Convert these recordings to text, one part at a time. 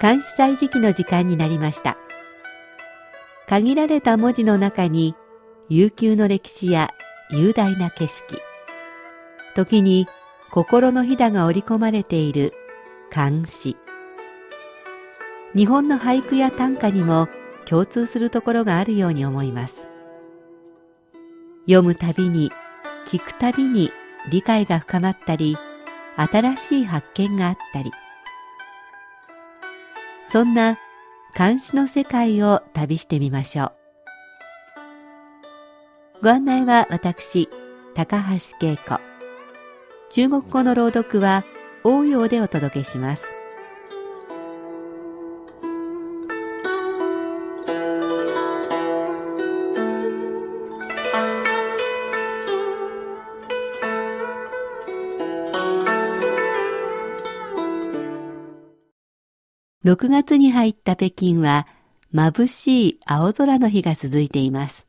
監視祭時期の時間になりました。限られた文字の中に悠久の歴史や雄大な景色、時に心のひだが織り込まれている漢詩。日本の俳句や短歌にも共通するところがあるように思います。読むたびに、聞くたびに理解が深まったり、新しい発見があったり、そんな監視の世界を旅してみましょう。ご案内は私、高橋恵子。中国語の朗読は応用でお届けします。6月に入った北京は眩しい青空の日が続いています。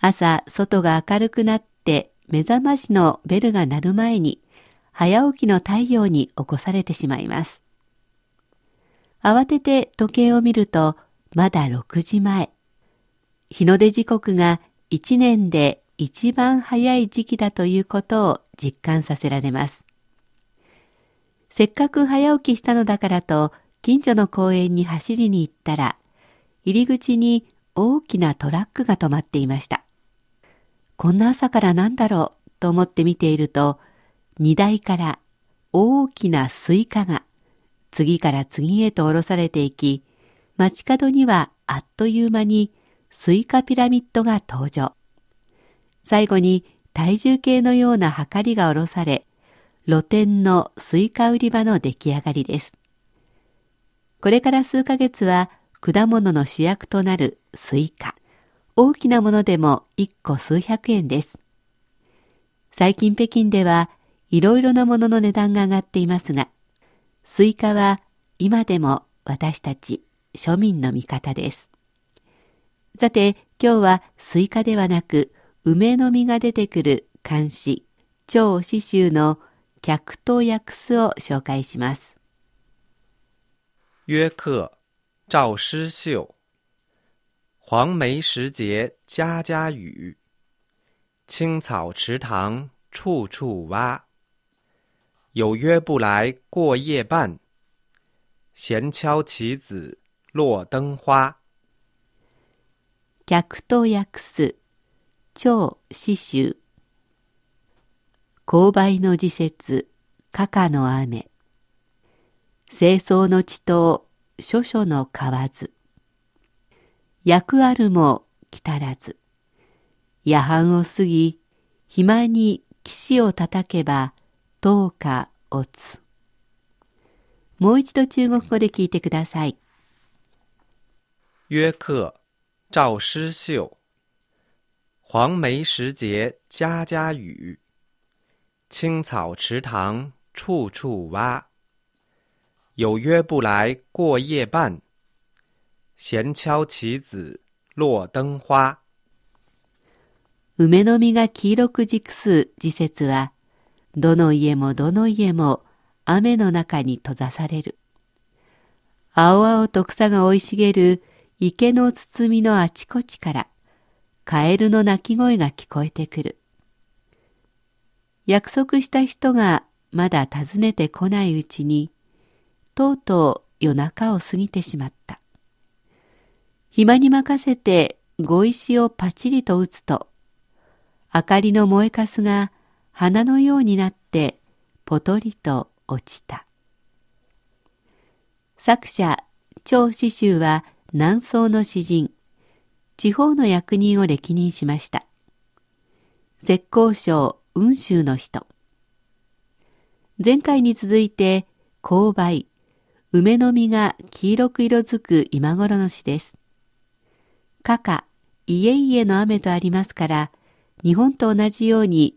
朝、外が明るくなって目覚ましのベルが鳴る前に早起きの太陽に起こされてしまいます。慌てて時計を見るとまだ6時前。日の出時刻が1年で一番早い時期だということを実感させられます。せっかく早起きしたのだからと近所の公園に走りに行ったら、入り口に大きなトラックが止まっていました。こんな朝からなんだろうと思って見ていると、荷台から大きなスイカが次から次へと下ろされていき、街角にはあっという間にスイカピラミッドが登場。最後に体重計のような秤が下ろされ、露店のスイカ売り場の出来上がりです。これから数ヶ月は果物の主役となるスイカ。大きなものでも1個数百円です。最近北京ではいろいろなものの値段が上がっていますが、スイカは今でも私たち庶民の味方です。さて今日はスイカではなく梅の実が出てくる漢詩趙師秀の客と約すを紹介します。约客，赵师秀。黄梅时节家家雨，青草池塘处处蛙。有约不来过夜半，闲敲棋子落灯花。客と訳す超詩集勾配の時節かかの雨清掃の地頭諸々の河津 役あるも来たらず。夜半を過ぎ暇に岸を叩けばどうかおつ。もう一度中国語で聞いてください。约客赵诗秀。黄梅时节家家雨。青草池塘处处蛙有约不来过夜半，闲敲棋子落灯花。梅の実が黄色く熟す時節は、どの家もどの家も雨の中に閉ざされる。青々と草が生い茂る池の包みのあちこちから、カエルの鳴き声が聞こえてくる。約束した人がまだ訪ねてこないうちに、とうとう夜中を過ぎてしまった。暇に任せて碁石をパチリと打つと、明かりの燃えかすが花のようになってぽとりと落ちた。作者、張詩集は南宋の詩人、地方の役人を歴任しました。絶好賞雲州の人。前回に続いて、勾配、梅の実が黄色く色づく今頃の詩です。かか、家々の雨とありますから、日本と同じように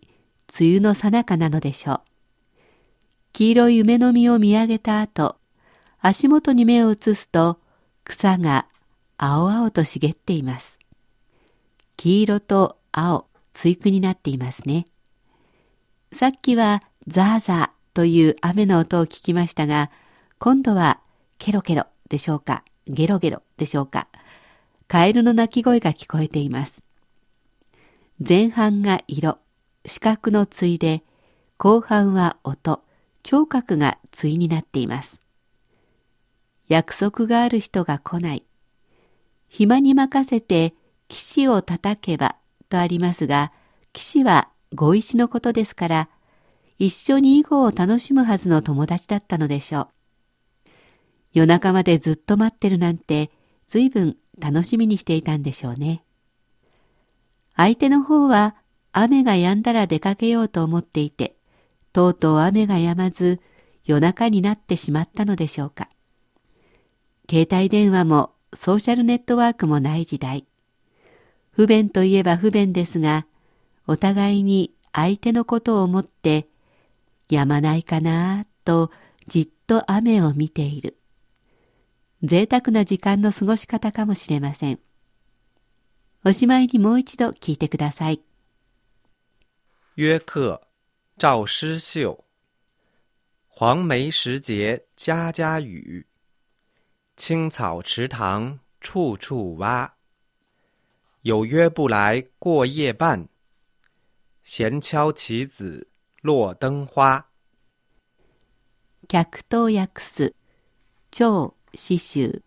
梅雨の最中なのでしょう。黄色い梅の実を見上げた後、足元に目を移すと草が青々と茂っています。黄色と青、対句になっていますね。さっきはザーザーという雨の音を聞きましたが、今度はケロケロでしょうか、ゲロゲロでしょうか、カエルの鳴き声が聞こえています。前半が色、視覚の対で、後半は音、聴覚が対になっています。約束がある人が来ない。暇に任せて騎士を叩けばとありますが、騎士はご意志のことですから、一緒に囲碁を楽しむはずの友達だったのでしょう。夜中までずっと待ってるなんて、随分楽しみにしていたんでしょうね。相手の方は雨が止んだら出かけようと思っていて、とうとう雨が止まず夜中になってしまったのでしょうか。携帯電話もソーシャルネットワークもない時代。不便といえば不便ですが、お互いに相手のことを思って、やまないかなとじっと雨を見ている。贅沢な時間の過ごし方かもしれません。おしまいにもう一度聞いてください。约客，赵诗秀。黄梅时节家家雨，青草池塘处处蛙。有约不来过夜半，闲敲棋子落灯花。客と訳す超詩集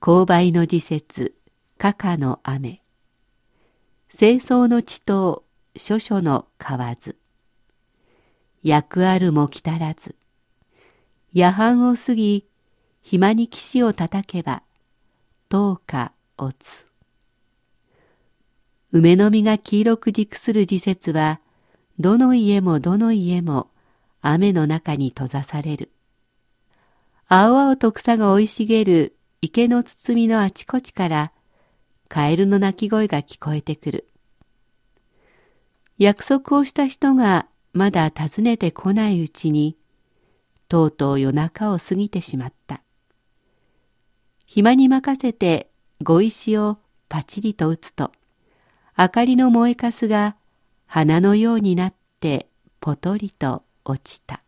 勾配の時節かかの雨。清掃の地頭諸々の河津役あるも来たらず。夜半を過ぎ暇に岸を叩けばどうかおつ。梅の実が黄色く熟する時節はどの家もどの家も雨の中に閉ざされる。青々と草が生い茂る池の包みのあちこちからカエルの鳴き声が聞こえてくる。約束をした人がまだ訪ねてこないうちに、とうとう夜中を過ぎてしまった。暇に任せて碁石をパチリと打つと、明かりの燃えかすが花のようになってぽとりと落ちた。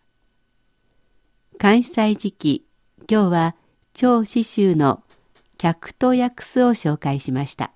関西時期、今日は超詩集の客と訳すを紹介しました。